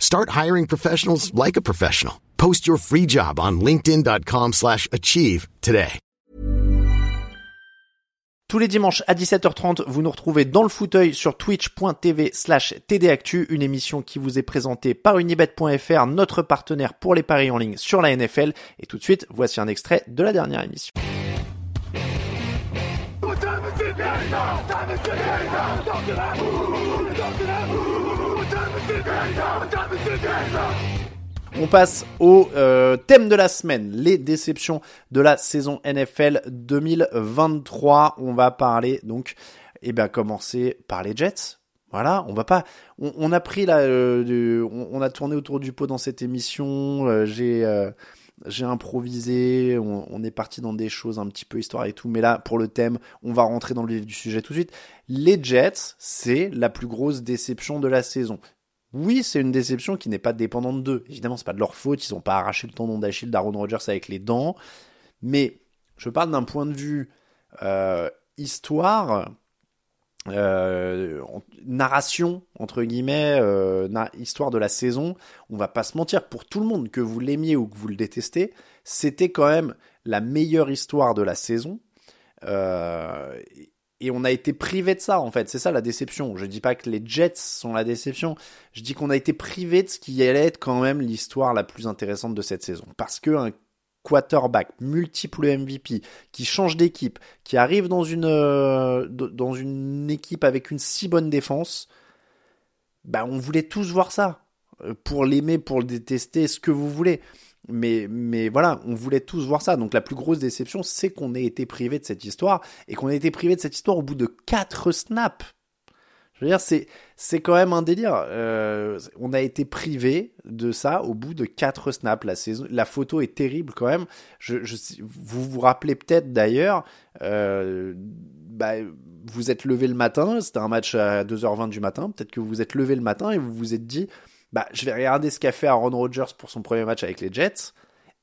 Start hiring professionals like a professional. Post your free job on linkedin.com/achieve slash achieve today. Tous les dimanches à 17h30, vous nous retrouvez dans le fauteuil sur twitch.tv slash tdactu, une émission qui vous est présentée par unibet.fr, notre partenaire pour les paris en ligne sur la NFL. Et tout de suite, voici un extrait de la dernière émission. On passe au euh, thème de la semaine, les déceptions de la saison NFL 2023. On va parler donc, eh bien, commencer par les Jets. Voilà, on va pas. On, a pris là, euh, on, a tourné autour du pot dans cette émission. euh, j'ai, j'ai improvisé. On, est parti dans des choses un petit peu histoire et tout. Mais là, pour le thème, on va rentrer dans le vif du sujet tout de suite. Les Jets, c'est la plus grosse déception de la saison. Oui, c'est une déception qui n'est pas dépendante d'eux. Évidemment, c'est pas de leur faute. Ils n'ont pas arraché le tendon d'Achille d'Aaron Rodgers avec les dents. Mais je parle d'un point de vue euh, histoire, euh, narration entre guillemets, euh, histoire de la saison. On va pas se mentir. Pour tout le monde, que vous l'aimiez ou que vous le détestez, c'était quand même la meilleure histoire de la saison. Euh, et on a été privé de ça, en fait. C'est ça la déception. Je dis pas que les Jets sont la déception. Je dis qu'on a été privé de ce qui allait être quand même l'histoire la plus intéressante de cette saison. Parce que quarterback, multiple MVP, qui change d'équipe, qui arrive dans une, euh, dans une équipe avec une si bonne défense, bah, on voulait tous voir ça. Euh, Pour l'aimer, pour le détester, ce que vous voulez. Mais, mais voilà, on voulait tous voir ça. Donc la plus grosse déception, c'est qu'on ait été privé de cette histoire et qu'on ait été privé de cette histoire au bout de 4 snaps. C'est, c'est quand même un délire. Euh, on a été privé de ça au bout de 4 snaps. La, saison, la photo est terrible quand même. Je, vous vous rappelez peut-être d'ailleurs, euh, bah, vous êtes levé le matin, c'était un match à 2h20 du matin, peut-être que vous vous êtes levé le matin et vous vous êtes dit, bah, je vais regarder ce qu'a fait Aaron Rodgers pour son premier match avec les Jets,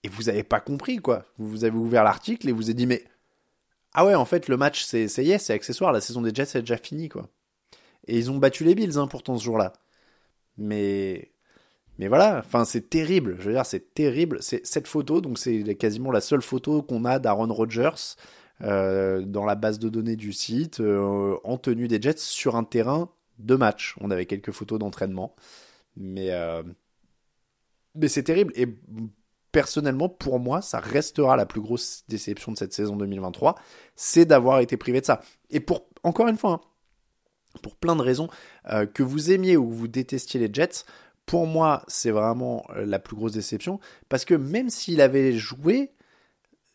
et vous avez pas compris, quoi. Vous avez ouvert l'article et vous avez dit, mais, ah ouais, en fait, le match, c'est, c'est yes, c'est accessoire, la saison des Jets est déjà finie, quoi. Et ils ont battu les Bills, hein, pourtant, ce jour-là. Mais, mais voilà, enfin, c'est terrible, je veux dire, c'est terrible. C'est cette photo, donc c'est quasiment la seule photo qu'on a d'Aaron Rodgers, euh, dans la base de données du site, euh, en tenue des Jets sur un terrain de match. On avait quelques photos d'entraînement. Mais, euh, mais c'est terrible. Et personnellement, pour moi, ça restera la plus grosse déception de cette saison 2023, c'est d'avoir été privé de ça. Et pour, encore une fois, hein, pour plein de raisons, euh, que vous aimiez ou que vous détestiez les Jets, pour moi, c'est vraiment la plus grosse déception. Parce que même s'il avait joué,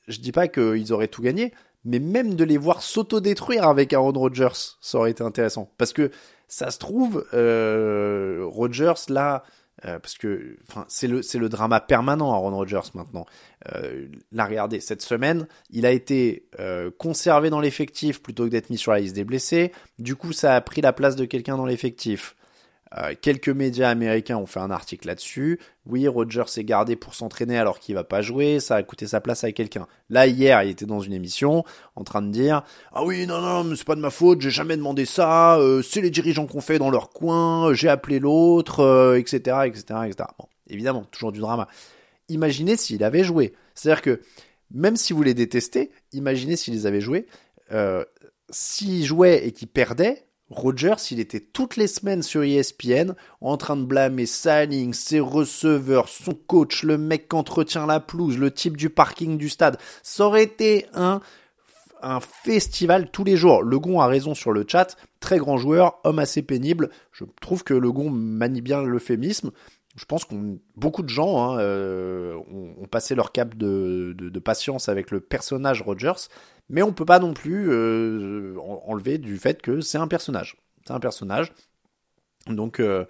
je dis pas qu'ils auraient tout gagné, mais même de les voir s'auto-détruire avec Aaron Rodgers, ça aurait été intéressant. Parce que ça se trouve, euh, Rodgers, là, euh, parce que c'est le, le drama permanent Aaron Rodgers maintenant. Euh, là, regardez, cette semaine, il a été euh, conservé dans l'effectif plutôt que d'être mis sur la liste des blessés. Du coup, ça a pris la place de quelqu'un dans l'effectif. Euh, quelques médias américains ont fait un article là-dessus. Oui, Rodgers s'est gardé pour s'entraîner alors qu'il va pas jouer, ça a coûté sa place à quelqu'un. Là, hier, il était dans une émission en train de dire Ah oui, non, non, mais c'est pas de ma faute, j'ai jamais demandé ça, euh, c'est les dirigeants qu'on fait dans leur coin, j'ai appelé l'autre, euh, etc., etc., etc. Bon, évidemment, toujours du drama. Imaginez s'il avait joué. C'est-à-dire que même si vous les détestez, imaginez s'il les avait joués. Euh, s'il jouait et qu'il perdait, Rogers, il était toutes les semaines sur ESPN en train de blâmer sa ses receveurs, son coach, le mec qui entretient la pelouse, le type du parking du stade. Ça aurait été un, un festival tous les jours. Le Gon a raison sur le chat. Très grand joueur, homme assez pénible. Je trouve que le Gon manie bien l'euphémisme. Je pense qu'on beaucoup de gens hein, euh, ont, passé leur cap de, patience avec le personnage Rogers, mais on peut pas non plus euh, enlever du fait que c'est un personnage. C'est un personnage. Donc, euh,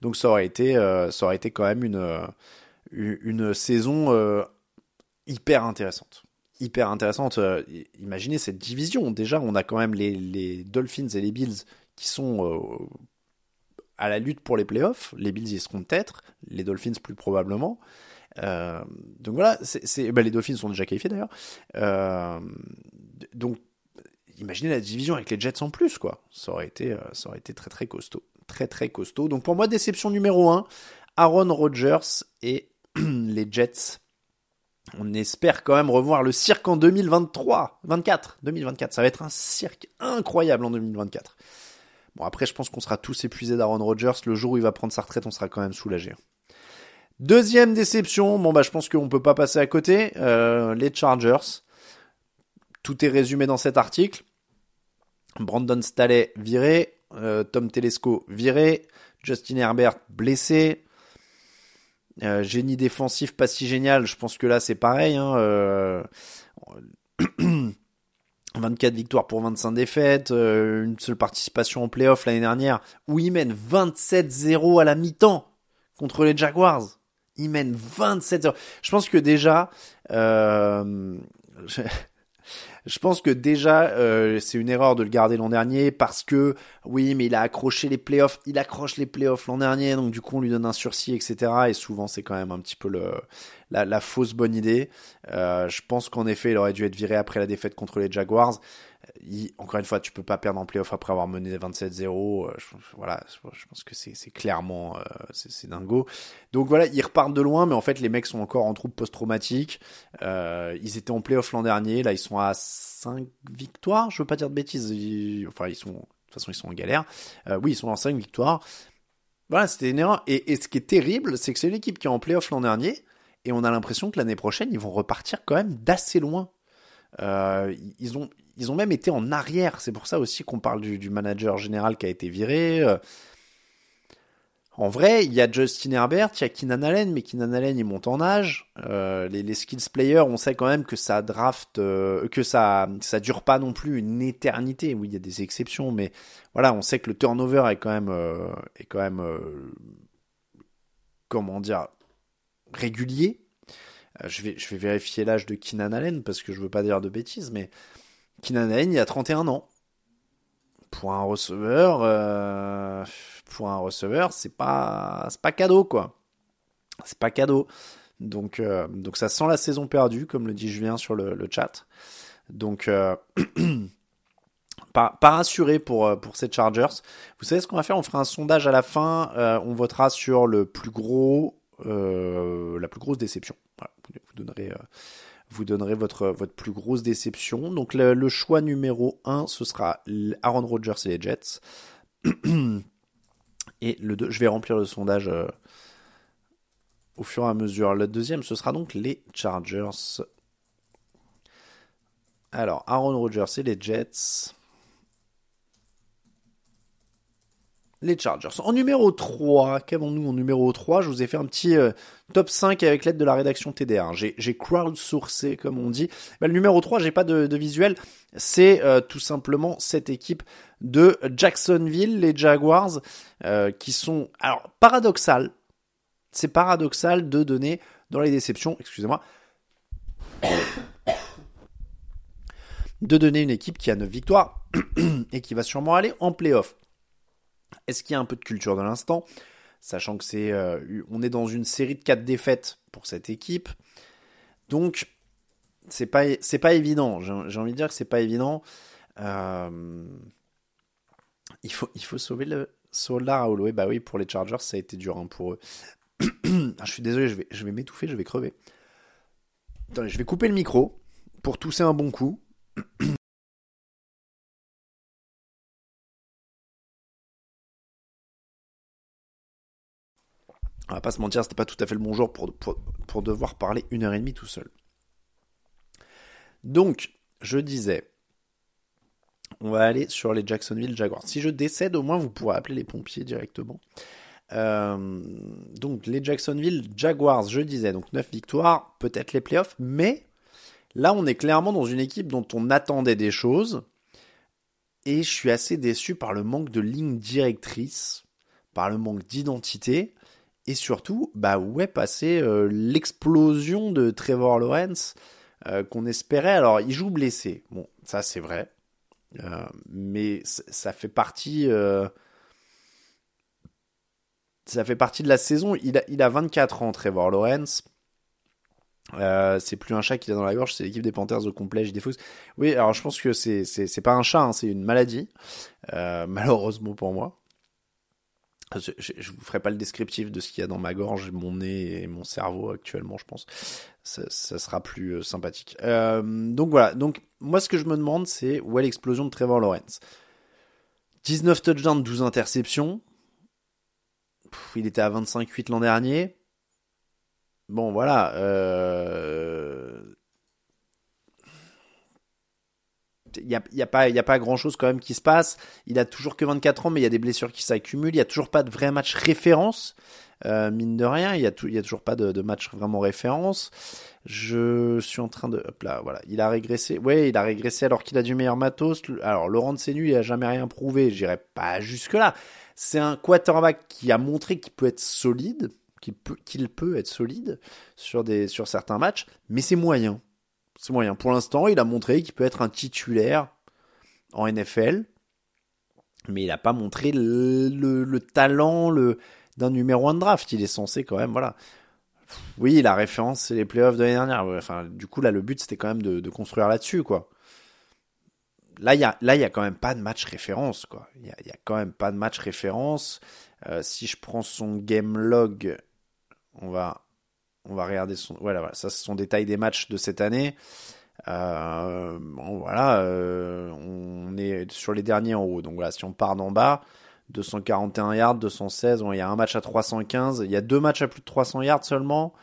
donc ça aurait été, ça aurait été quand même une, une saison hyper intéressante. Hyper intéressante. imaginez cette division. Déjà, on a quand même les, les Dolphins et les Bills qui sont à la lutte pour les playoffs. Les Bills y seront peut-être, les Dolphins plus probablement. Euh, donc voilà, ben les Dolphins sont déjà qualifiés d'ailleurs. Euh, donc imaginez la division avec les Jets en plus, quoi. Ça aurait été, euh, ça aurait été très très costaud. Très très costaud. Donc pour moi, déception numéro 1, Aaron Rodgers et les Jets. On espère quand même revoir le cirque en 2023, 24, 2024. Ça va être un cirque incroyable en 2024. Bon, après, je pense qu'on sera tous épuisés d'Aaron Rodgers. Le jour où il va prendre sa retraite, on sera quand même soulagés. Deuxième déception, bon bah je pense qu'on peut pas passer à côté, euh, les Chargers. Tout est résumé dans cet article. Brandon Staley viré, euh, Tom Telesco viré, Justin Herbert blessé, euh, génie défensif pas si génial, je pense que là c'est pareil. Hein, 24 victoires pour 25 défaites, une seule participation en playoff l'année dernière, où il mène 27-0 à la mi-temps contre les Jaguars. Il mène 27 heures. Je pense que déjà, euh, pense que déjà, euh, c'est une erreur de le garder l'an dernier parce que, oui, mais il a accroché les playoffs, il accroche les playoffs l'an dernier, donc du coup, on lui donne un sursis, etc. Et souvent, c'est quand même un petit peu le, la, fausse bonne idée. Euh, je pense qu'en effet, il aurait dû être viré après la défaite contre les Jaguars encore une fois, tu peux pas perdre en playoff après avoir mené 27-0. Euh, voilà, je pense que c'est clairement euh, c'est dingo. Donc voilà, ils repartent de loin, mais en fait les mecs sont encore en troupe post-traumatique. Euh, ils étaient en playoff l'an dernier, là ils sont à 5 victoires. Je veux pas dire de bêtises. enfin ils sont de toute façon ils sont en galère. oui, ils sont en 5 victoires. Voilà, c'était une erreur. Et, ce qui est terrible, c'est que c'est une équipe qui est en playoff l'an dernier, et on a l'impression que l'année prochaine ils vont repartir quand même d'assez loin. Ils ont ils ont même été en arrière. C'est pour ça aussi qu'on parle du, manager général qui a été viré. Euh. En vrai, il y a Justin Herbert, il y a Keenan Allen, mais Keenan Allen il monte en âge. Euh, les, skills players, on sait quand même que ça draft, euh, que ça ça dure pas non plus une éternité. Oui, il y a des exceptions, mais voilà, on sait que le turnover est quand même est quand même comment dire régulier. je vais je vais vérifier l'âge de Keenan Allen parce que je veux pas dire de bêtises, mais Keenan Allen, il a 31 ans. Pour un receveur, euh, receveur, c'est pas, pas cadeau quoi. C'est pas cadeau. Donc, euh, donc ça sent la saison perdue, comme le dit Julien sur le, chat. Donc, euh, pas, pas rassuré pour, pour ces Chargers. Vous savez ce qu'on va faire? On fera un sondage à la fin. on votera sur le plus gros, la plus grosse déception. Voilà, vous donnerez vous donnerez votre, plus grosse déception. Donc le, choix numéro 1, ce sera Aaron Rodgers et les Jets. Et le 2, je vais remplir le sondage euh, au fur et à mesure. Le deuxième, ce sera donc les Chargers. Alors, Aaron Rodgers et les Jets. Les Chargers. En numéro 3, qu'avons-nous en numéro 3 Je vous ai fait un petit euh, top 5 avec l'aide de la rédaction TDR. J'ai crowdsourcé, comme on dit. Ben, le numéro 3, j'ai pas de, visuel. C'est euh, tout simplement cette équipe de Jacksonville, les Jaguars, euh, qui sont... Alors, paradoxal. C'est paradoxal de donner dans les déceptions, excusez-moi, de donner une équipe qui a 9 victoires et qui va sûrement aller en playoff. Est-ce qu'il y a un peu de culture de l'instant? Sachant que c'est, euh, on est dans une série de 4 défaites pour cette équipe. Donc, c'est pas, pas évident. J'ai envie de dire que c'est pas évident. Euh, il, faut, il faut sauver le Solar Raoul. bah oui, pour les Chargers, ça a été dur hein, pour eux. Ah, je suis désolé, je vais, je vais m'étouffer, je vais crever. Attendez, je vais couper le micro pour tousser un bon coup. On va pas se mentir, c'était pas tout à fait le bon jour pour, devoir parler une heure et demie tout seul. Donc, je disais, on va aller sur les Jacksonville Jaguars. Si je décède, au moins vous pourrez appeler les pompiers directement. Euh, donc les Jacksonville Jaguars, je disais, donc 9 victoires, peut-être les playoffs, mais là on est clairement dans une équipe dont on attendait des choses. Et je suis assez déçu par le manque de ligne directrice, par le manque d'identité, et surtout, bah où est euh, l'explosion de Trevor Lawrence euh, qu'on espérait? Alors il joue blessé, bon ça c'est vrai, euh, mais ça fait partie. Ça fait partie de la saison. Il a, il a 24 ans, Trevor Lawrence. C'est plus un chat qu'il a dans la gorge, c'est l'équipe des Panthers au complet, des Oui, alors je pense que c'est, c'est, pas un chat, hein, c'est une maladie, malheureusement pour moi. Je, je, vous ferai pas le descriptif de ce qu'il y a dans ma gorge, mon nez et mon cerveau actuellement, je pense. Ça, sera plus sympathique. Euh, donc voilà. Donc moi, ce que je me demande, c'est où est l'explosion de Trevor Lawrence? 19 touchdowns, 12 interceptions. il était à 25-8 l'an dernier. Bon, voilà. Euh... Il n'y a, y a, pas, y a pas grand chose quand même qui se passe. Il a toujours que 24 ans, mais il y a des blessures qui s'accumulent. Il n'y a toujours pas de vrai match référence. Euh, mine de rien, il n'y a, a toujours pas de, match vraiment référence. Je suis en train de. Hop là, voilà. Il a régressé. Ouais, il a régressé alors qu'il a du meilleur matos. Alors, Laurent de Sénu, il a jamais rien prouvé. J'irai pas jusque-là. C'est un quarterback qui a montré qu'il peut être solide, qu'il peut, être solide sur certains matchs, mais c'est moyen. C'est moyen. Pour l'instant, il a montré qu'il peut être un titulaire en NFL, mais il n'a pas montré le, le, le talent, le, d'un numéro 1 de draft. Il est censé quand même, voilà. Oui, la référence, c'est les playoffs de l'année dernière. Du coup, là, le but, c'était quand même de, construire là-dessus, quoi. Là, il y a, quand même pas de match référence, quoi. Il y a, y a, quand même pas de match référence. Euh, si je prends son game log, on va, on va regarder son, voilà, voilà ça, c'est son détail des matchs de cette année. Euh, voilà, euh, on est sur les derniers en haut. Donc voilà, si on part d'en bas, 241 yards, 216. Bon, il y a un match à 315. Il y a deux matchs à plus de 300 yards seulement.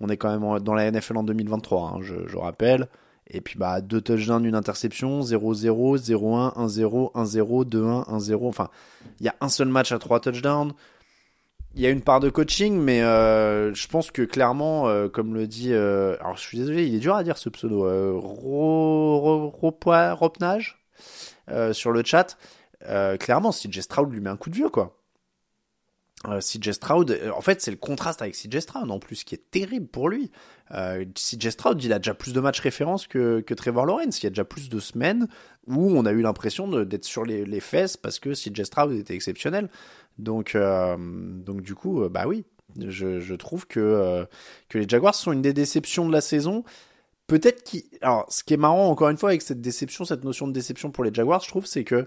On est quand même dans la NFL en 2023, hein, je, je, rappelle. Et puis bah deux touchdowns, une interception, 0-0, 0-1, 1-0, 1-0, 2-1, 1-0. Enfin, il y a un seul match à trois touchdowns. Il y a une part de coaching, mais euh, je pense que clairement, euh, comme le dit, euh, alors je suis désolé, il est dur à dire ce pseudo, euh, ro, ro, Ropnage euh, sur le chat. Clairement, CJ Stroud lui met un coup de vieux, quoi. Euh, CJ Stroud, euh, en fait, c'est le contraste avec CJ Stroud en plus qui est terrible pour lui. Euh, CJ Stroud, il a déjà plus de matchs références que, Trevor Lawrence. Il y a déjà plus de semaines où on a eu l'impression d'être sur les, fesses parce que CJ Stroud était exceptionnel. Donc, euh, donc du coup, bah oui, je, je trouve que, que les Jaguars sont une des déceptions de la saison. Peut-être qui, alors, ce qui est marrant encore une fois avec cette déception, cette notion de déception pour les Jaguars, je trouve, c'est que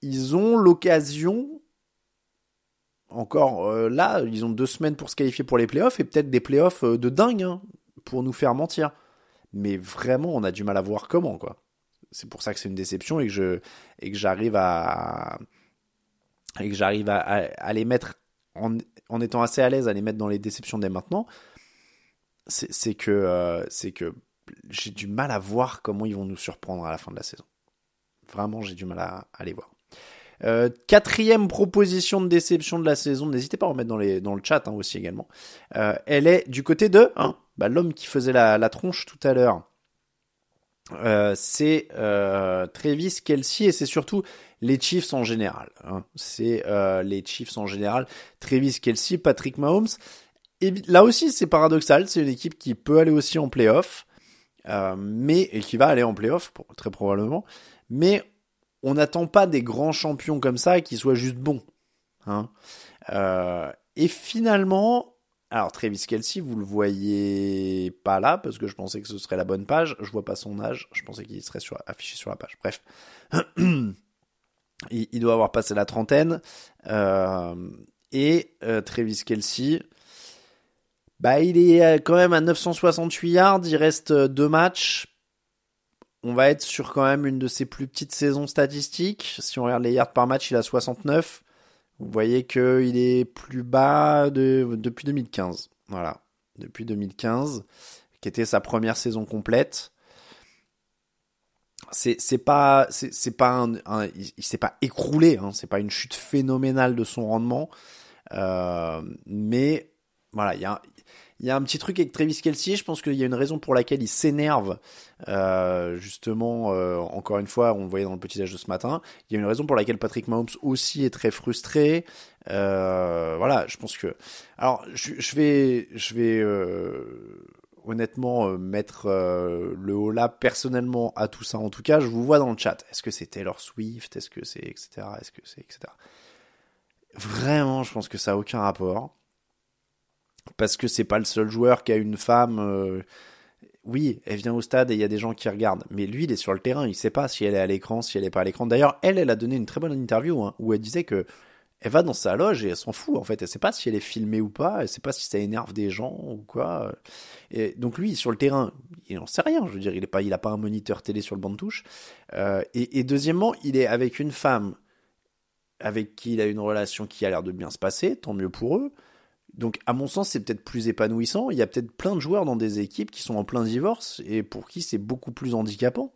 ils ont l'occasion, encore euh, là, ils ont deux semaines pour se qualifier pour les playoffs et peut-être des playoffs euh, de dingue hein, pour nous faire mentir. Mais vraiment, on a du mal à voir comment, quoi. C'est pour ça que c'est une déception et que je et que j'arrive à et que j'arrive à, les mettre en, en étant assez à l'aise à les mettre dans les déceptions dès maintenant. C'est que euh, c'est que j'ai du mal à voir comment ils vont nous surprendre à la fin de la saison. Vraiment, j'ai du mal à, à les voir. Euh, quatrième proposition de déception de la saison, n'hésitez pas à en mettre dans, le chat hein, aussi également. Euh, elle est du côté de hein, bah, l'homme qui faisait la, tronche tout à l'heure. Euh, c'est Travis Kelsey et c'est surtout les Chiefs en général. Hein. C'est les Chiefs en général. Travis Kelsey, Patrick Mahomes. Et là aussi, c'est paradoxal. C'est une équipe qui peut aller aussi en playoff, mais et qui va aller en playoff très probablement. Mais on n'attend pas des grands champions comme ça qui soient juste bons. Hein. Euh, et finalement, alors Travis Kelsey, vous le voyez pas là parce que je pensais que ce serait la bonne page. Je vois pas son âge. Je pensais qu'il serait affiché sur la page. Bref, il, doit avoir passé la trentaine. Euh, et euh, Kelsey, bah il est quand même à 968 yards. Il reste deux matchs on va être sur quand même une de ses plus petites saisons statistiques. Si on regarde les yards par match, il a 69. Vous voyez qu'il est plus bas de, depuis 2015. Voilà. Depuis 2015, qui était sa première saison complète. C'est, pas, un, il, s'est pas écroulé, hein, c'est pas une chute phénoménale de son rendement. Euh, mais voilà, il y a, il y a un petit truc avec Travis Kelsey, je pense qu'il y a une raison pour laquelle il s'énerve, euh, justement, euh, encore une fois, on le voyait dans le petit âge de ce matin, il y a une raison pour laquelle Patrick Mahomes aussi est très frustré. Euh, voilà, je pense que... Alors, je, vais... Je vais euh, honnêtement euh, mettre euh, le haut là personnellement à tout ça. En tout cas, je vous vois dans le chat. Est-ce que c'est Taylor Swift? Est-ce que c'est etc. Est-ce que c'est etc. Vraiment, je pense que ça a aucun rapport parce que c'est pas le seul joueur qui a une femme. Euh, oui, elle vient au stade et il y a des gens qui regardent. Mais lui, il est sur le terrain. Il sait pas si elle est à l'écran, si elle est pas à l'écran. D'ailleurs, elle, elle a donné une très bonne interview hein, où elle disait que elle va dans sa loge et elle s'en fout en fait. Elle sait pas si elle est filmée ou pas. Elle sait pas si ça énerve des gens ou quoi. Et donc lui, sur le terrain, il n'en sait rien. Je veux dire, il est pas, il a pas un moniteur télé sur le banc de touche. Euh, et, et deuxièmement, il est avec une femme avec qui il a une relation qui a l'air de bien se passer. Tant mieux pour eux. Donc, à mon sens, c'est peut-être plus épanouissant. Il y a peut-être plein de joueurs dans des équipes qui sont en plein divorce et pour qui c'est beaucoup plus handicapant.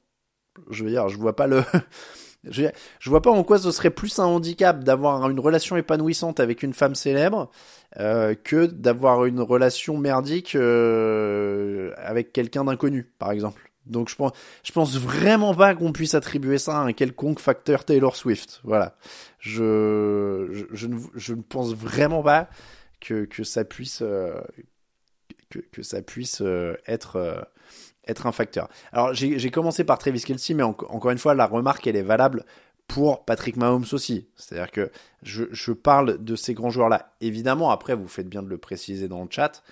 Je veux dire, je vois pas le, je, je vois pas en quoi ce serait plus un handicap d'avoir une relation épanouissante avec une femme célèbre euh, que d'avoir une relation merdique euh, avec quelqu'un d'inconnu, par exemple. Donc je pense, je pense vraiment pas qu'on puisse attribuer ça à un quelconque facteur Taylor Swift. Voilà. Je, je, je, ne, je ne pense vraiment pas que, que ça puisse, euh, que, que, ça puisse euh, être, euh, être un facteur. Alors j'ai commencé par Travis Kelsey, mais en, encore une fois, la remarque, elle est valable pour Patrick Mahomes aussi. C'est-à-dire que je, je, parle de ces grands joueurs-là. Évidemment, après, vous faites bien de le préciser dans le chat.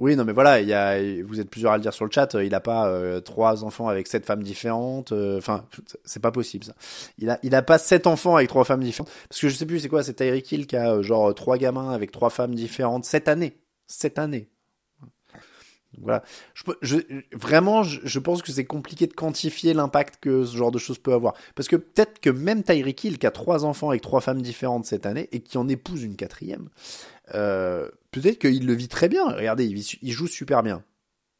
Oui, non, mais voilà, il y a, vous êtes plusieurs à le dire sur le chat. Il n'a pas euh, trois enfants avec sept femmes différentes. Enfin, c'est pas possible ça. Il a, il a pas sept enfants avec trois femmes différentes. Parce que je sais plus, c'est quoi C'est Tyreek Hill qui a genre trois gamins avec trois femmes différentes cette année. Cette année. Voilà. Je, vraiment, je, pense que c'est compliqué de quantifier l'impact que ce genre de choses peut avoir. Parce que peut-être que même Tyreek Hill, qui a trois enfants avec trois femmes différentes cette année et qui en épouse une quatrième, euh, peut-être qu'il le vit très bien. Regardez, il, joue super bien.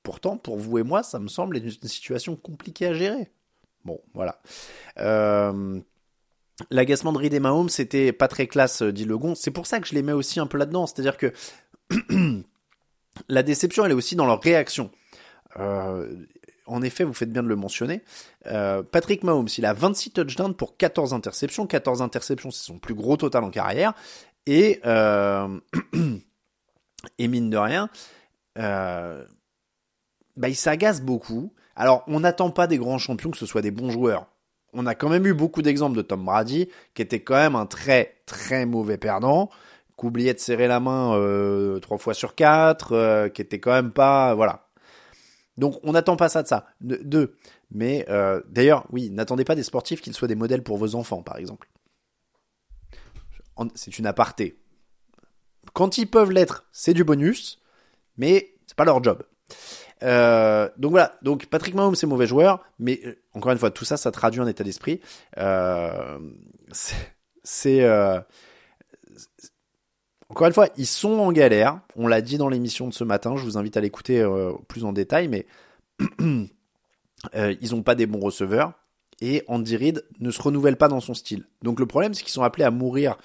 Pourtant, pour vous et moi, ça me semble être une situation compliquée à gérer. Bon, voilà. Euh, L'agacement de Reed et Mahomes, c'était pas très classe, dit Legon. C'est pour ça que je les mets aussi un peu là-dedans. C'est-à-dire que la déception, elle est aussi dans leur réaction. Euh, en effet, vous faites bien de le mentionner. Euh, Patrick Mahomes, il a 26 touchdowns pour 14 interceptions. 14 interceptions, c'est son plus gros total en carrière. Et, euh, mine de rien, bah, il s'agace beaucoup. Alors, on n'attend pas des grands champions que ce soit des bons joueurs. On a quand même eu beaucoup d'exemples de Tom Brady, qui était quand même un très très mauvais perdant, qui oubliait de serrer la main euh, trois fois sur quatre, euh, qui était quand même pas, voilà. Donc on n'attend pas ça de ça. Deux. Mais euh, d'ailleurs, oui, n'attendez pas des sportifs qu'ils soient des modèles pour vos enfants, par exemple c'est une aparté. Quand ils peuvent l'être, c'est du bonus, mais c'est pas leur job. Donc voilà, donc Patrick Mahomes c'est mauvais joueur, mais encore une fois tout ça ça traduit un état d'esprit. C'est encore une fois ils sont en galère. On l'a dit dans l'émission de ce matin. Je vous invite à l'écouter euh, plus en détail, mais ils ont pas des bons receveurs et Andy Reid ne se renouvelle pas dans son style. Donc le problème c'est qu'ils sont appelés à mourir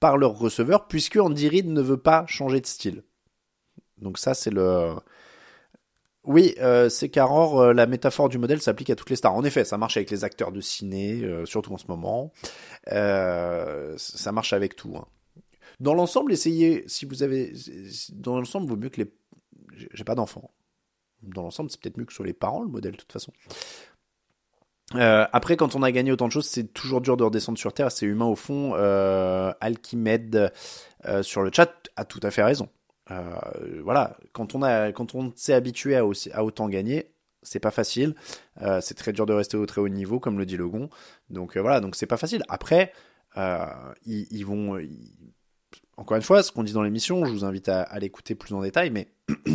par leur receveur, puisque Andy Reid ne veut pas changer de style. Donc ça, c'est le... Oui, euh, c'est qu'Aror, euh, la métaphore du modèle s'applique à toutes les stars. En effet, ça marche avec les acteurs de ciné, euh, surtout en ce moment. Euh, ça marche avec tout. Hein. Dans l'ensemble, essayez, si vous avez... Dans l'ensemble, vaut mieux que les... J'ai pas d'enfants. Dans l'ensemble, c'est peut-être mieux que sur les parents, le modèle, de toute façon. Euh, après, quand on a gagné autant de choses, c'est toujours dur de redescendre sur Terre. C'est humain au fond. Euh, Alchimède euh, sur le chat a tout à fait raison. Euh, voilà, quand on a, quand on s'est habitué à, à, autant gagner, c'est pas facile. C'est très dur de rester au très haut niveau, comme le dit Logon. Donc voilà, donc c'est pas facile. Après, ils, vont. Encore une fois, ce qu'on dit dans l'émission, je vous invite à, l'écouter plus en détail, mais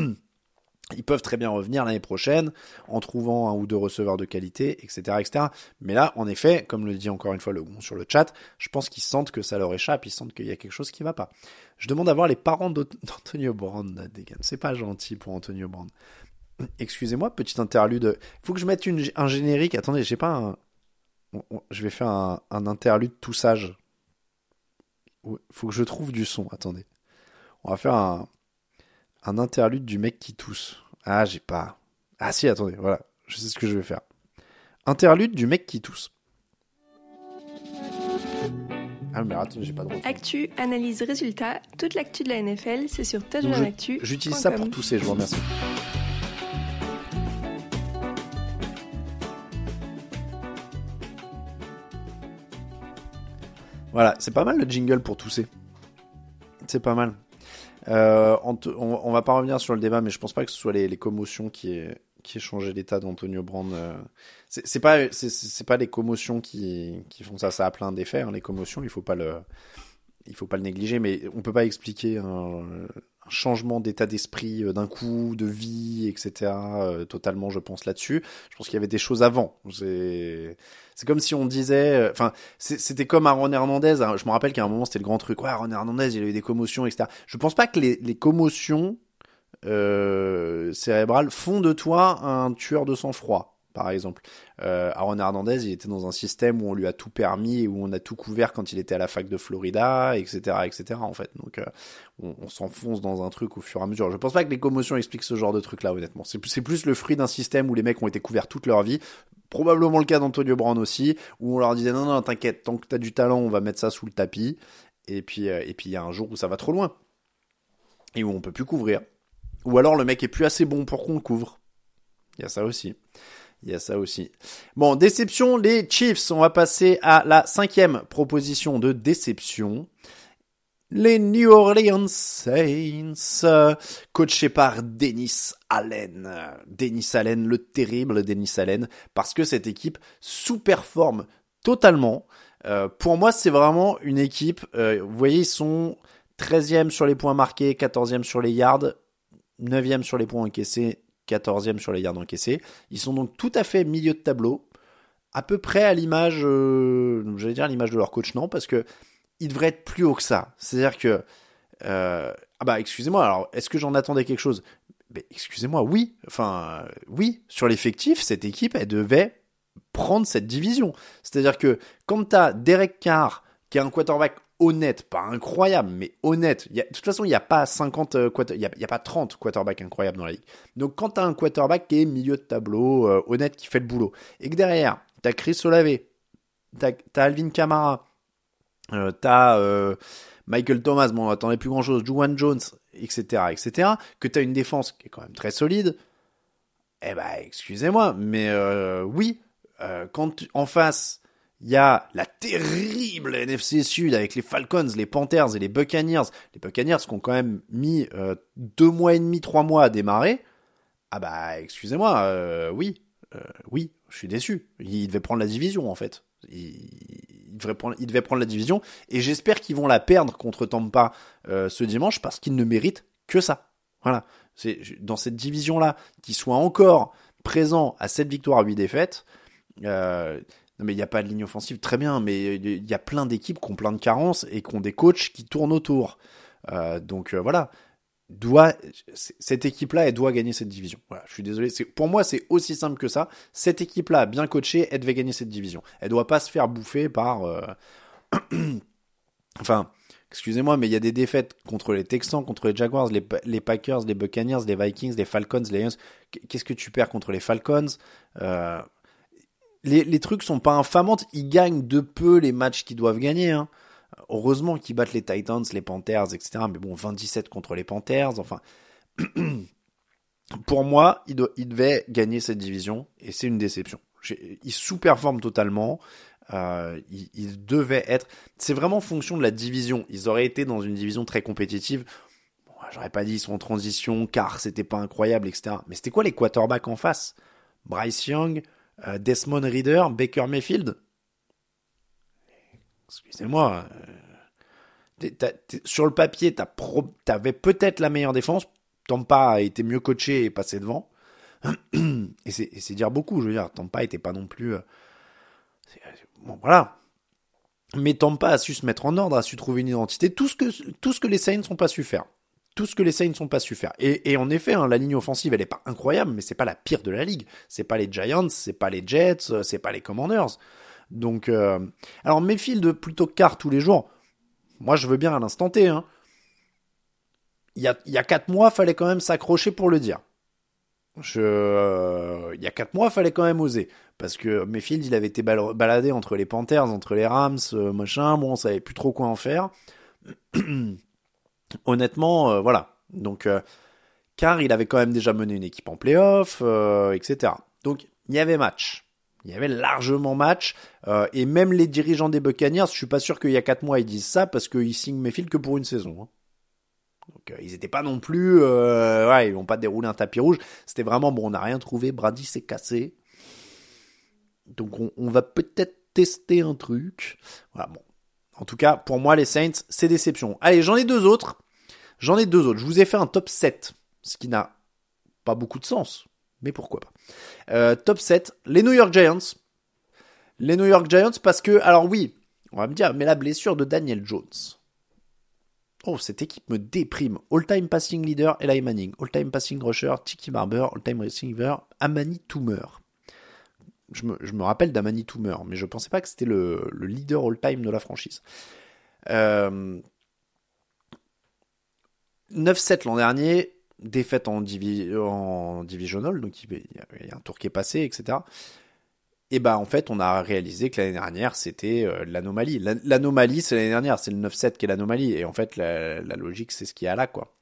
Ils peuvent très bien revenir l'année prochaine en trouvant un ou deux receveurs de qualité, etc.. Mais là, en effet, comme le dit encore une fois le sur le chat, je pense qu'ils sentent que ça leur échappe, ils sentent qu'il y a quelque chose qui va pas. Je demande à voir les parents d'Antonio Brand. C'est pas gentil pour Antonio Brand. Excusez-moi, petite interlude. Faut que je mette un générique. Attendez, j'ai pas un. Je vais faire un interlude tout sage. Faut que je trouve du son. Attendez. On va faire un, un interlude du mec qui tousse. Ah, j'ai pas. Ah si, attendez, voilà. Je sais ce que je vais faire. Interlude du mec qui tousse. Ah, mais attends, j'ai pas de Actu, analyse, résultat. Toute l'actu de la NFL, c'est sur Touchdown Actu. J'utilise ça pour tousser, je vous remercie. Voilà, c'est pas mal le jingle pour tousser. C'est pas mal. Euh, on, on, va pas revenir sur le débat, mais je pense pas que ce soit les, commotions qui aient, changé l'état d'Antonio Brand. Euh. C'est pas pas les commotions qui, qui font ça. Ça a plein d'effets. Hein, les commotions, il faut pas le il faut pas le négliger, mais on peut pas expliquer un, un changement d'état d'esprit euh, d'un coup, de vie, etc. Euh, totalement, je pense là-dessus. Je pense qu'il y avait des choses avant. C'est comme si on disait, euh, enfin, c'était comme Aaron Hernandez. Hein. Je me rappelle qu'à un moment c'était le grand truc. Ouais, Aaron Hernandez, il a eu des commotions, etc. Je pense pas que les, les commotions euh, cérébrales font de toi un tueur de sang-froid par exemple. Euh, Aaron Hernandez, il était dans un système où on lui a tout permis, où on a tout couvert quand il était à la fac de Florida, etc., etc. En fait, donc euh, on, s'enfonce dans un truc au fur et à mesure. Je pense pas que les commotions expliquent ce genre de truc-là, honnêtement. C'est plus le fruit d'un système où les mecs ont été couverts toute leur vie. Probablement le cas d'Antonio Brown aussi, où on leur disait non non t'inquiète, tant que t'as du talent, on va mettre ça sous le tapis. Et puis euh, il y a un jour où ça va trop loin et où on peut plus couvrir. Ou alors le mec est plus assez bon pour qu'on le couvre. Il y a ça aussi. Il y a ça aussi. Bon, déception, les Chiefs. On va passer à la cinquième proposition de déception. Les New Orleans Saints, coachés par Dennis Allen. Dennis Allen, le terrible Dennis Allen, parce que cette équipe sous-performe totalement. Euh, pour moi, c'est vraiment une équipe, euh, vous voyez, ils sont 13e sur les points marqués, 14e sur les yards, 9e sur les points encaissés, 14e sur les yards encaissés. Ils sont donc tout à fait milieu de tableau, à peu près à l'image, euh, j'allais l'image de leur coach, non, parce que ils devraient être plus haut que ça. C'est-à-dire que, euh, ah bah excusez-moi, alors est-ce que j'en attendais quelque chose? Excusez-moi, oui, enfin oui, sur l'effectif, cette équipe, elle devait prendre cette division. C'est-à-dire que quand as Derek Carr, qui est un quarterback honnête, pas incroyable, mais honnête. de toute façon, il n'y a pas 50 euh, il y a, pas 30 quarterbacks incroyables dans la ligue. Donc quand tu as un quarterback qui est milieu de tableau, euh, honnête, qui fait le boulot, et que derrière, tu as Chris Olave, tu as, Alvin Kamara, euh, tu as Michael Thomas, bon, on attendait plus grand chose, Juwan Jones, etc., etc., que tu as une défense qui est quand même très solide, eh ben, excusez-moi, mais oui, quand en face, il y a la terrible NFC Sud avec les Falcons, les Panthers et les Buccaneers. Les Buccaneers qui ont quand même mis euh, deux mois et demi, trois mois à démarrer. Ah bah, excusez-moi, euh, oui, euh, oui, je suis déçu. Il devait prendre la division en fait. Il, devait prendre, il devait prendre la division et j'espère qu'ils vont la perdre contre Tampa ce dimanche parce qu'ils ne méritent que ça. Voilà, c'est dans cette division là, qu'ils soient encore présents à cette victoire à 8 défaites. Euh, mais il n'y a pas de ligne offensive, très bien, mais il y a plein d'équipes qui ont plein de carences et qui ont des coachs qui tournent autour. Euh, donc euh, voilà, cette équipe-là, elle doit gagner cette division. Voilà, je suis désolé, pour moi c'est aussi simple que ça. Cette équipe-là, bien coachée, elle devait gagner cette division. Elle doit pas se faire bouffer par, euh, enfin, excusez-moi, mais il y a des défaites contre les Texans, contre les Jaguars, les, Packers, les Buccaneers, les Vikings, les Falcons, les Lions. Qu'est-ce que tu perds contre les Falcons? Euh, les, les trucs sont pas infamantes. Ils gagnent de peu les matchs qu'ils doivent gagner. Hein. Heureusement qu'ils battent les Titans, les Panthers, etc. Mais bon, 27 contre les Panthers. Enfin, pour moi, ils, devaient devait gagner cette division et c'est une déception. Ils sous-performent totalement. Euh, ils, ils, devaient être. C'est vraiment fonction de la division. Ils auraient été dans une division très compétitive. Bon, J'aurais pas dit ils sont en transition car c'était pas incroyable, etc. Mais c'était quoi les quarterbacks en face? Bryce Young, Desmond Reader, Baker Mayfield. Excusez-moi. Euh, sur le papier, t'avais peut-être la meilleure défense. Tampa a été mieux coaché et passé devant. et c'est dire beaucoup, je veux dire, Tampa était pas non plus... Euh, bon, voilà. Mais Tampa a su se mettre en ordre, a su trouver une identité, tout ce que, tout ce que les Saints n'ont pas su faire. Tout ce que les Saints n'ont pas su faire. Et, en effet, hein, la ligne offensive, elle est pas incroyable, mais c'est pas la pire de la ligue. C'est pas les Giants, c'est pas les Jets, c'est pas les Commanders. Donc, euh... alors Mayfield plutôt que Carr tous les jours. Moi, je veux bien à l'instant T. Hein. Il y a, il y a quatre mois, fallait quand même s'accrocher pour le dire. Je, euh, il y a quatre mois, fallait quand même oser parce que Mayfield, il avait été baladé entre les Panthers, entre les Rams, euh, machin. Bon, on savait plus trop quoi en faire. Honnêtement, euh, voilà. Donc, car il avait quand même déjà mené une équipe en playoff, etc. Donc, il y avait match. Il y avait largement match. et même les dirigeants des Buccaneers, je suis pas sûr qu'il y a quatre mois ils disent ça parce qu'ils signent Mayfield que pour une saison. Hein. Donc euh, ils n'étaient pas non plus, euh, ouais, ils vont pas dérouler un tapis rouge. C'était vraiment bon, on n'a rien trouvé, Brady s'est cassé. Donc on, va peut-être tester un truc. Voilà, bon. En tout cas, pour moi, les Saints, c'est déception. Allez, j'en ai deux autres. J'en ai deux autres. Je vous ai fait un top 7, ce qui n'a pas beaucoup de sens. Mais pourquoi pas. Euh, top 7, les New York Giants. Les New York Giants parce que, alors oui, on va me dire, mais la blessure de Daniel Jones. Oh, cette équipe me déprime. All-time passing leader, Eli Manning. All-time passing rusher, Tiki Barber. All-time receiver, Amani Toomer. Je me, rappelle d'Amani Toomer, mais je pensais pas que c'était le, leader all-time de la franchise. 9-7 euh, l'an dernier, défaite en, en divisional, donc il y a un tour qui est passé, etc et bah en fait on a réalisé que l'année dernière c'était euh, l'anomalie. L'anomalie c'est l'année dernière, c'est le 9-7 qui est l'anomalie et en fait la, logique c'est ce qu'il y a là quoi.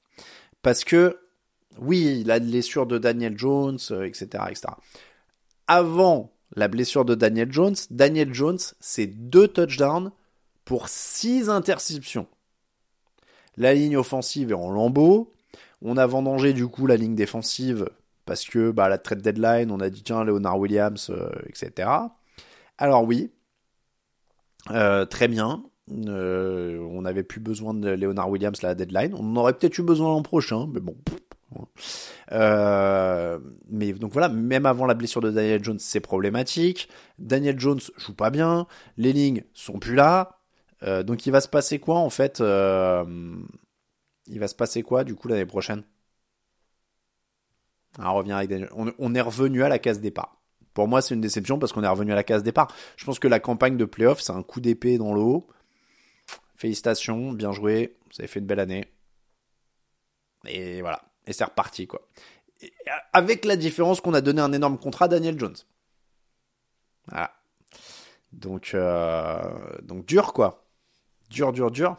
Parce que oui, la blessure de Daniel Jones, etc., euh, etc. Avant la blessure de Daniel Jones, Daniel Jones c'est deux touchdowns pour six interceptions. La ligne offensive est en lambeau. On a vendangé du coup la ligne défensive parce que bah, la trade deadline, on a dit tiens, Leonard Williams, euh, etc. Alors oui, euh, très bien. Euh, on n'avait plus besoin de Leonard Williams la deadline. On en aurait peut-être eu besoin l'an prochain, mais bon. Mais donc voilà, même avant la blessure de Daniel Jones, c'est problématique. Daniel Jones joue pas bien, les lignes sont plus là. donc il va se passer quoi en fait Il va se passer quoi du coup l'année prochaine? On, revient avec on, est revenu à la case départ. Pour moi, c'est une déception parce qu'on est revenu à la case départ. Je pense que la campagne de playoff, c'est un coup d'épée dans le haut. Félicitations, bien joué, vous avez fait une belle année. Et voilà, et c'est reparti quoi. avec la différence qu'on a donné un énorme contrat à Daniel Jones. Voilà. Donc, euh, donc dur quoi. Dur, dur, dur.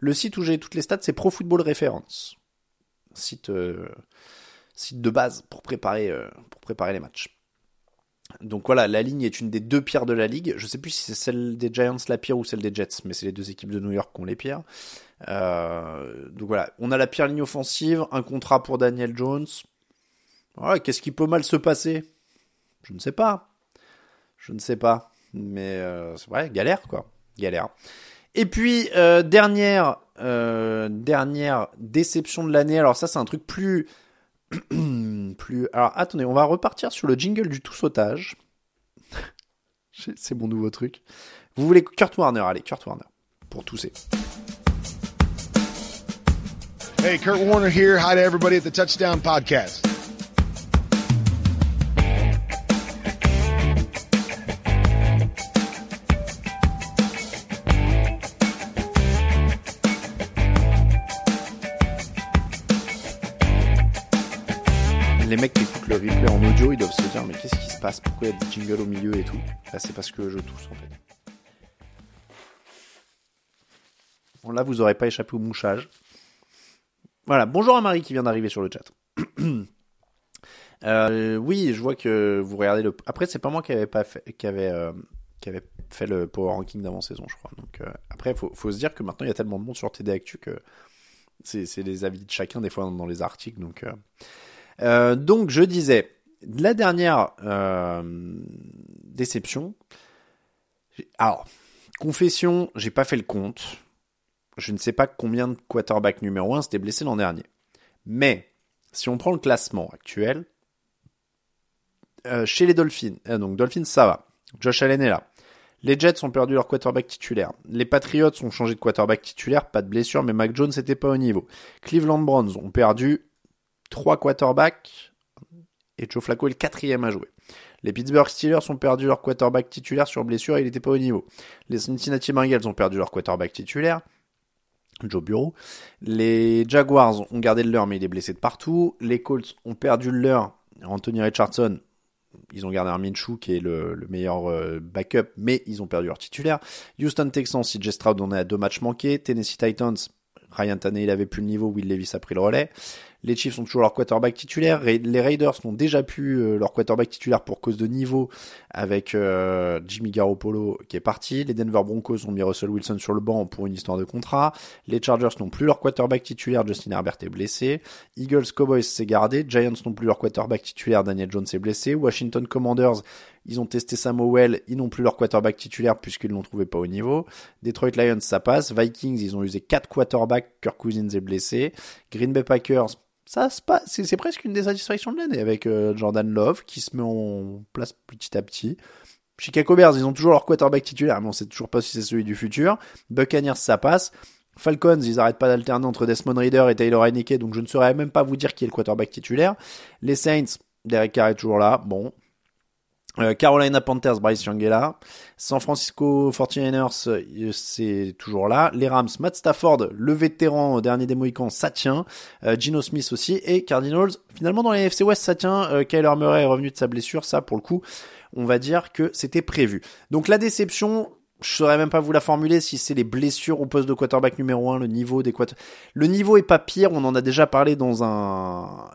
Le site où j'ai toutes les stats, c'est Pro Football Reference. Site euh, de base pour préparer, euh, les matchs. Donc voilà, la ligne est une des deux pires de la ligue. Je sais plus si c'est celle des Giants la pire ou celle des Jets, mais c'est les deux équipes de New York qui ont les pires. Euh, donc voilà, on a la pire ligne offensive, un contrat pour Daniel Jones. Voilà, qu'est-ce qui peut mal se passer? Je ne sais pas. Je ne sais pas. Mais euh, c'est vrai, galère quoi. Galère. Et puis, dernière, dernière déception de l'année. Alors ça, c'est un truc plus plus. Alors attendez, on va repartir sur le jingle du tout sautage. C'est mon nouveau truc. Vous voulez Kurt Warner? Allez, Kurt Warner. Pour tousser. Hey, Kurt Warner here. Hi to everybody at the Touchdown Podcast. les mecs qui écoutent le replay en audio, ils doivent se dire mais qu'est-ce qui se passe? Pourquoi il y a des jingles au milieu et tout? Là, c'est parce que je tousse en fait. Bon, là, vous aurez pas échappé au mouchage. Voilà, bonjour à Marie qui vient d'arriver sur le chat. Euh, oui, je vois que vous regardez le. Après, c'est pas moi qui avait pas fait, qui avait, euh, qui avait fait le power ranking d'avant saison, je crois. Donc euh, après, faut, faut se dire que maintenant il y a tellement de monde sur TD Actu que c'est, les avis de chacun des fois dans les articles. Donc donc je disais, la dernière déception. Alors, confession, j'ai pas fait le compte. Je ne sais pas combien de quarterback numéro 1 s'était blessé l'an dernier. Mais si on prend le classement actuel, euh, chez les Dolphins, euh, donc Dolphins ça va, Josh Allen est là. Les Jets ont perdu leur quarterback titulaire. Les Patriots ont changé de quarterback titulaire, pas de blessure, mais Mac Jones n'était pas au niveau. Cleveland Browns ont perdu trois quarterbacks et Joe Flacco est le quatrième à jouer. Les Pittsburgh Steelers ont perdu leur quarterback titulaire sur blessure et il n'était pas au niveau. Les Cincinnati Bengals ont perdu leur quarterback titulaire. Joe Bureau. Les Jaguars ont gardé le leur mais il est blessé de partout. Les Colts ont perdu le leur. Anthony Richardson, ils ont gardé un Minshew qui est le, meilleur euh, backup, mais ils ont perdu leur titulaire. Houston Texans, CJ Stroud, on est à deux matchs manqués. Tennessee Titans, Ryan Tannehill avait plus le niveau, Will Levis a pris le relais. Les Chiefs ont toujours leur quarterback titulaire. Les Raiders n'ont déjà plus euh, leur quarterback titulaire pour cause de niveau avec euh, Jimmy Garoppolo qui est parti. Les Denver Broncos ont mis Russell Wilson sur le banc pour une histoire de contrat. Les Chargers n'ont plus leur quarterback titulaire. Justin Herbert est blessé. Eagles Cowboys s'est gardé. Giants n'ont plus leur quarterback titulaire. Daniel Jones est blessé. Washington Commanders ils ont testé Samuel, ils n'ont plus leur quarterback titulaire puisqu'ils l'ont trouvé pas au niveau. Detroit Lions, ça passe. Vikings, ils ont usé quatre quarterbacks. Kirk Cousins est blessé. Green Bay Packers, ça c'est presque une désatisfaction de l'année avec euh, Jordan Love qui se met en place petit à petit. Chicago Bears, ils ont toujours leur quarterback titulaire, mais on sait toujours pas si c'est celui du futur. Buccaneers, ça passe. Falcons, ils arrêtent pas d'alterner entre Desmond Reader et Taylor Heineke, donc je ne saurais même pas vous dire qui est le quarterback titulaire. Les Saints, Derek Carr est toujours là. Bon, Carolina Panthers, Bryce là. San Francisco 49ers, euh, c'est toujours là. Les Rams, Matt Stafford, le vétéran dernier des Mohicans, ça tient. Euh, Gino Smith aussi. Et Cardinals, finalement dans les NFC West, ça tient. Kyler Murray est revenu de sa blessure. Ça, pour le coup, on va dire que c'était prévu. Donc la déception, je saurais même pas vous la formuler si c'est les blessures au poste de quarterback numéro 1, le niveau des quarterbacks. Le niveau est pas pire, on en a déjà parlé dans un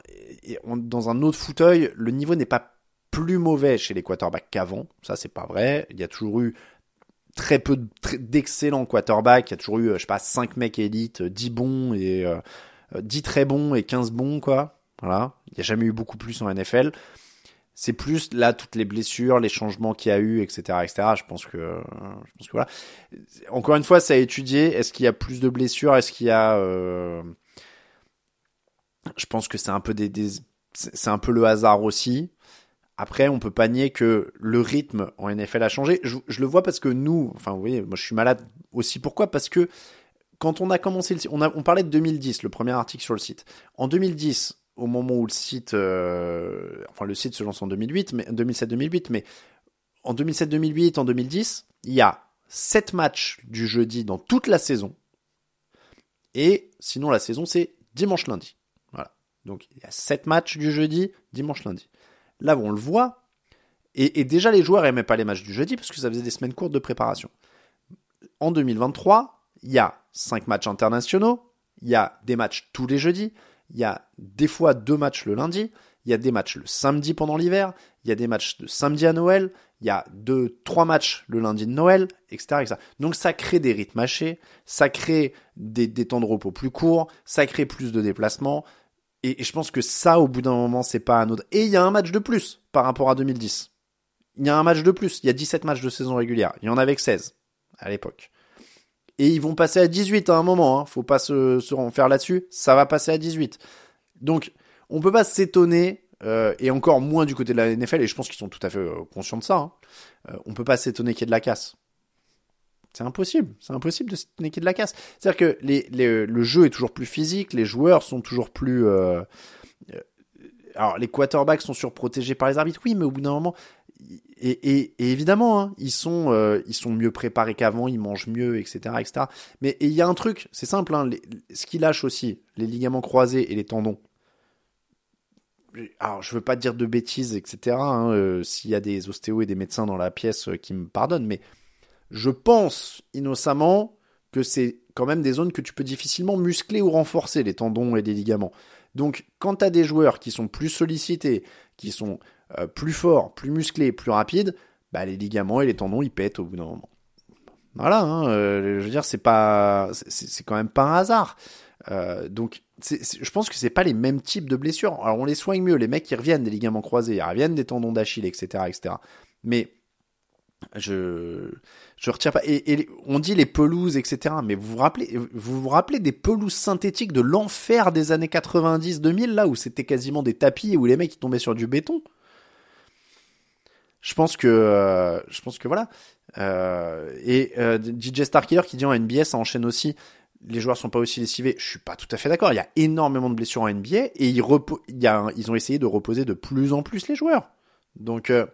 dans un autre fauteuil, le niveau n'est pas plus mauvais chez les quarterbacks qu'avant. Ça, c'est pas vrai. Il y a toujours eu très peu d'excellents quarterbacks. Il y a toujours eu, euh, je sais pas, 5 mecs élites, 10 bons et 10 euh, très bons et 15 bons, quoi. Voilà. Il n'y a jamais eu beaucoup plus en NFL. C'est plus là toutes les blessures, les changements qu'il y a eu, etc., etc. Je pense que, je pense que voilà. Encore une fois, ça a étudié. Est-ce qu'il y a plus de blessures? Est-ce qu'il y a euh... Je pense que c'est un peu des... c'est un peu le hasard aussi. Après, on peut pas nier que le rythme en NFL a changé. Je, le vois parce que nous, enfin, vous voyez, moi je suis malade aussi. Pourquoi? Parce que quand on a commencé le a, on parlait de 2010, le premier article sur le site. En 2010, au moment où le site, euh, enfin le site se lance en 2008, mais 2007-2008, mais en 2007-2008, en 2010, il y a 7 matchs du jeudi dans toute la saison. Et sinon, la saison, c'est dimanche-lundi. Voilà. Donc, il y a 7 matchs du jeudi, dimanche-lundi. Là on le voit, et, déjà les joueurs aimaient pas les matchs du jeudi parce que ça faisait des semaines courtes de préparation. En 2023, il y a 5 matchs internationaux, il y a des matchs tous les jeudis, il y a des fois deux matchs le lundi, il y a des matchs le samedi pendant l'hiver, il y a des matchs de samedi à Noël, il y a deux, trois matchs le lundi de Noël, etc., etc. Donc ça crée des rythmes hachés, ça crée des, des temps de repos plus courts, ça crée plus de déplacements, et, je pense que ça, au bout d'un moment, c'est pas un autre. Et il y a un match de plus par rapport à 2010. Il y a un match de plus. Il y a 17 matchs de saison régulière. Il y en avait que 16 à l'époque. Et ils vont passer à 18 à un moment. Hein. Faut pas se, se là-dessus. Ça va passer à 18. Donc, on peut pas s'étonner, euh, et encore moins du côté de la NFL, et je pense qu'ils sont tout à fait euh, conscients de ça. Hein. Euh, on peut pas s'étonner qu'il y ait de la casse. C'est impossible, c'est impossible de se niquer de la casse. C'est-à-dire que les, le jeu est toujours plus physique, les joueurs sont toujours plus... Euh, euh, alors les quarterbacks sont surprotégés par les arbitres, oui, mais au bout d'un moment, et, évidemment, hein, ils sont euh, ils sont mieux préparés qu'avant, ils mangent mieux, etc., etc. Mais il y a un truc, c'est simple, hein, ce qui lâche aussi, les ligaments croisés et les tendons. Alors, je veux pas dire de bêtises, etc. Hein, s'il y a des ostéos et des médecins dans la pièce qui me pardonnent, mais je pense innocemment que c'est quand même des zones que tu peux difficilement muscler ou renforcer, les tendons et les ligaments. Donc quand tu as des joueurs qui sont plus sollicités, qui sont euh, plus forts, plus musclés, plus rapides, bah, les ligaments et les tendons ils pètent au bout d'un moment. Voilà, hein, euh, je veux dire, c'est pas, c'est quand même pas un hasard. Euh, donc, je pense que c'est pas les mêmes types de blessures. Alors, on les soigne mieux. Les mecs, ils reviennent des ligaments croisés, ils reviennent des tendons d'Achille, etc., etc. Mais je je retire pas. Et, et, on dit les pelouses, etc. Mais vous vous rappelez, vous vous rappelez des pelouses synthétiques de l'enfer des années 90-2000 là où c'était quasiment des tapis et où les mecs ils tombaient sur du béton? Je pense que, euh, je pense que voilà. Euh, et euh, DJ Starkiller qui dit en NBA ça enchaîne aussi. Les joueurs sont pas aussi lessivés. Je suis pas tout à fait d'accord. Il y a énormément de blessures en NBA et ils, il y a, ils ont essayé de reposer de plus en plus les joueurs. Donc euh,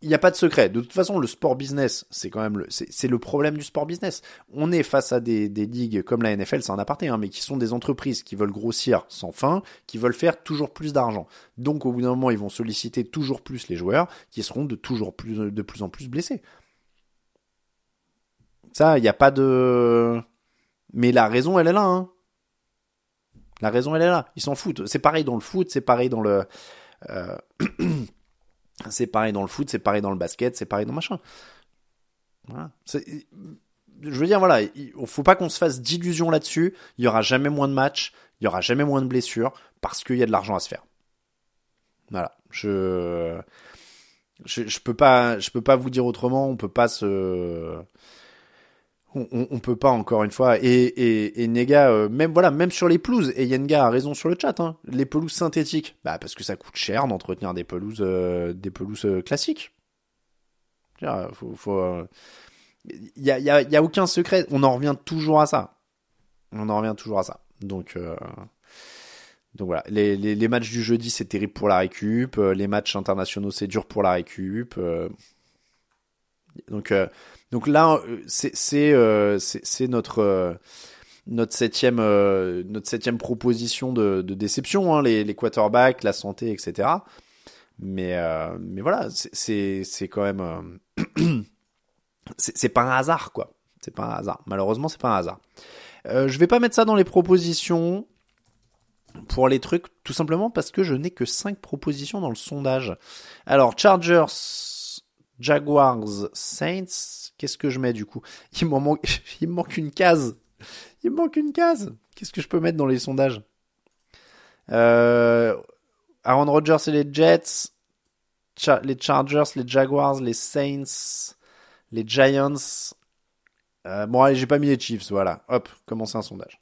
il n'y a pas de secret. De toute façon, le sport business, c'est quand même le, c'est le problème du sport business. On est face à des, des ligues comme la NFL, c'est un aparté, hein, mais qui sont des entreprises qui veulent grossir sans fin, qui veulent faire toujours plus d'argent. Donc, au bout d'un moment, ils vont solliciter toujours plus les joueurs, qui seront de toujours plus, de plus en plus blessés. Ça, il n'y a pas de, mais la raison, elle est là, hein. La raison, elle est là. Ils s'en foutent. C'est pareil dans le foot, c'est pareil dans le, euh... C'est pareil dans le foot, c'est pareil dans le basket, c'est pareil dans machin. Voilà. Je veux dire, voilà, il faut pas qu'on se fasse d'illusions là-dessus. Il y aura jamais moins de matchs, il y aura jamais moins de blessures parce qu'il y a de l'argent à se faire. Voilà. Je, je, je peux pas, je peux pas vous dire autrement. On peut pas se, on, on, peut pas encore une fois. Et, et, et Nega, euh, même voilà, même sur les pelouses, et Yenga a raison sur le chat, hein, les pelouses synthétiques, bah parce que ça coûte cher d'entretenir des pelouses, euh, des pelouses euh, classiques. Faut, faut, il y a, y, a, y a aucun secret. On en revient toujours à ça. On en revient toujours à ça. Donc, donc voilà, les, les, les, matchs du jeudi c'est terrible pour la récup, les matchs internationaux c'est dur pour la récup. donc donc là, euh, c'est euh, c'est notre euh, notre septième notre septième proposition de, de déception, hein, les, les quarterbacks, la santé, etc. Mais mais voilà, c'est c'est quand même c'est pas un hasard quoi. C'est pas un hasard. Malheureusement, c'est pas un hasard. Euh, je vais pas mettre ça dans les propositions pour les trucs, tout simplement parce que je n'ai que 5 propositions dans le sondage. Alors, Chargers, Jaguars, Saints, Qu'est-ce que je mets du coup? Il me manque une case. Il me manque une case. Qu'est-ce que je peux mettre dans les sondages? Euh, Aaron Rodgers et les Jets, les Chargers, les Jaguars, les Saints, les Giants. Euh, bon, allez, j'ai pas mis les Chiefs, voilà. Hop, commencer un sondage.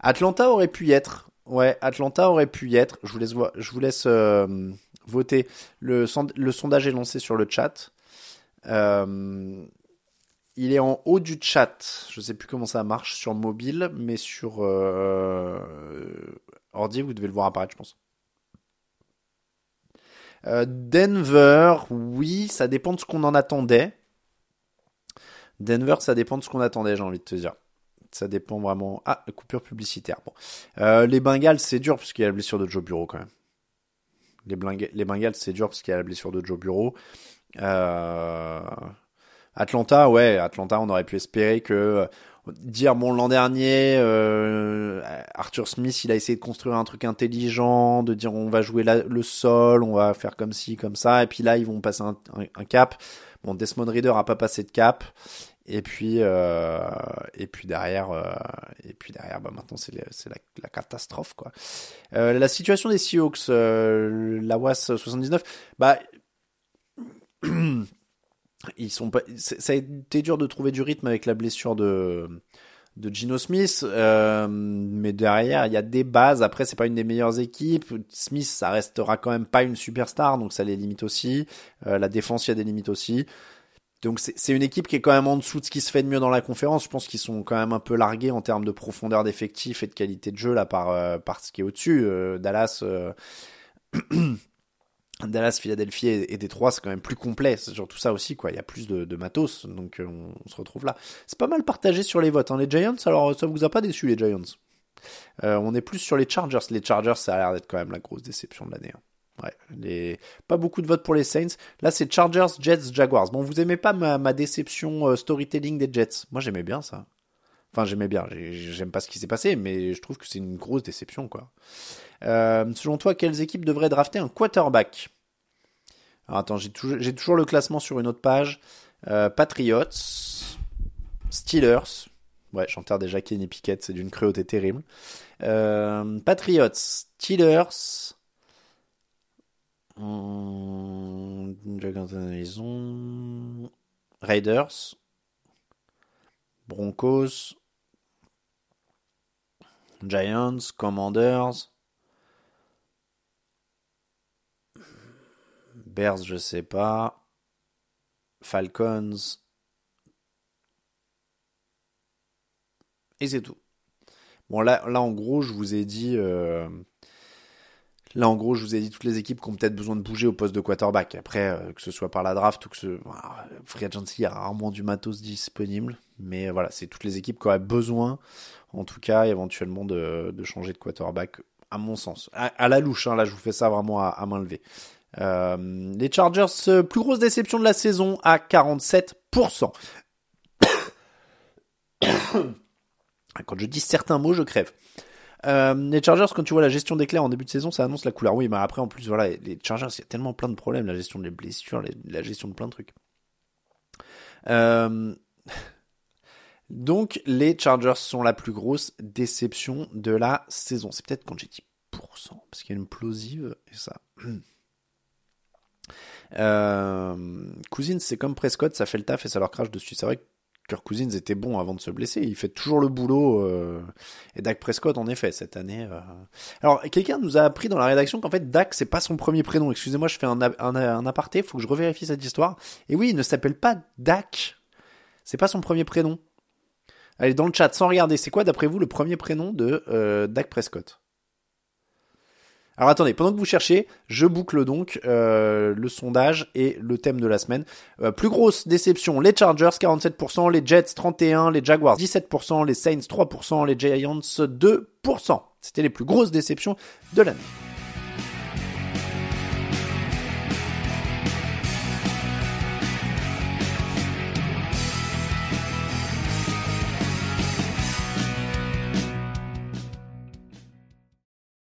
Atlanta aurait pu y être. Ouais, Atlanta aurait pu y être. Je vous laisse, euh, voter. Le sondage est lancé sur le chat. Euh, il est en haut du chat. Je sais plus comment ça marche sur mobile, mais sur euh, ordi, vous devez le voir apparaître, je pense. Euh, Denver, oui, ça dépend de ce qu'on en attendait. Denver, ça dépend de ce qu'on attendait, j'ai envie de te dire. Ça dépend vraiment. Ah, coupure publicitaire. Bon. Les Bengals, c'est dur parce qu'il y a la blessure de Joe Bureau quand même. Les, les Bengals, c'est dur parce qu'il y a la blessure de Joe Bureau. Euh, Atlanta, ouais, Atlanta, on aurait pu espérer que dire bon l'an dernier euh, Arthur Smith il a essayé de construire un truc intelligent de dire on va jouer le sol on va faire comme ci comme ça et puis là ils vont passer un, cap. Bon Desmond Reader a pas passé de cap. Et puis euh, et puis derrière euh, et puis derrière bah maintenant c'est la, catastrophe quoi. Euh, la situation des Seahawks euh, la WAS 79 bah ils sont pas. Ça a été dur de trouver du rythme avec la blessure de de Gino Smith, euh, mais derrière il y a des bases. Après c'est pas une des meilleures équipes. Smith ça restera quand même pas une superstar, donc ça les limite aussi. Euh, la défense il y a des limites aussi. Donc c'est une équipe qui est quand même en dessous de ce qui se fait de mieux dans la conférence. Je pense qu'ils sont quand même un peu largués en termes de profondeur d'effectif et de qualité de jeu là par euh, par ce qui est au-dessus. Dallas. Dallas, Philadelphie et, Détroit, c'est quand même plus complet. C'est surtout ça aussi, quoi. Il y a plus de, matos, donc euh, on, se retrouve là. C'est pas mal partagé sur les votes. Hein. Les Giants, alors ça vous a pas déçu les Giants? Euh, On est plus sur les Chargers. Les Chargers, ça a l'air d'être quand même la grosse déception de l'année. Hein. Ouais, pas beaucoup de votes pour les Saints. Là, c'est Chargers, Jets, Jaguars. Bon, vous aimez pas ma, déception euh, storytelling des Jets? Moi, j'aimais bien ça. Enfin, j'aimais bien. J'aime pas ce qui s'est passé, mais je trouve que c'est une grosse déception, quoi. Euh, selon toi, quelles équipes devraient drafter un quarterback? Alors attends, j'ai toujours, le classement sur une autre page. Euh, Patriots, Steelers. Ouais, j'enterre déjà Kenny Pickett, c'est d'une cruauté terrible. Euh, Patriots, Steelers. Maison. Raiders. Broncos. Giants. Commanders. Bears, je sais pas. Falcons. Et c'est tout. Bon, là, là, en gros, je vous ai dit. euh, Là, en gros, je vous ai dit toutes les équipes qui ont peut-être besoin de bouger au poste de quarterback. Après, euh, que ce soit par la draft ou que ce. voilà, Free Agency, il y a rarement du matos disponible. Mais voilà, c'est toutes les équipes qui auraient besoin, en tout cas, éventuellement, de, changer de quarterback, à mon sens. À, la louche, hein, là, je vous fais ça vraiment à, main levée. Euh, les Chargers, euh, plus grosse déception de la saison à 47%. Quand je dis certains mots, je crève. Euh, les Chargers, quand tu vois la gestion des en début de saison, ça annonce la couleur. Oui, mais après, en plus, voilà, les Chargers, il y a tellement plein de problèmes, la gestion des blessures, les- la gestion de plein de trucs. Euh, Donc, les Chargers sont la plus grosse déception de la saison. C'est peut-être quand j'ai dit pourcent, parce qu'il y a une plosive, et ça. Euh, Cousins, c'est comme Prescott, ça fait le taf et ça leur crache dessus. C'est vrai que Kirk Cousins était bon avant de se blesser. Il fait toujours le boulot. euh, Et Dak Prescott, en effet, cette année. euh, Alors, quelqu'un nous a appris dans la rédaction qu'en fait, Dak, c'est pas son premier prénom. Excusez-moi, je fais un, un, un aparté. Faut que je revérifie cette histoire. Et oui, il ne s'appelle pas Dak. C'est pas son premier prénom. Allez, dans le chat, sans regarder, c'est quoi, d'après vous, le premier prénom de euh, Dak Prescott? Alors attendez, pendant que vous cherchez, je boucle donc euh, le sondage et le thème de la semaine. Euh, plus grosse déception, les Chargers 47%, les Jets 31%, les Jaguars 17%, les Saints 3%, les Giants 2%. C'était les plus grosses déceptions de l'année.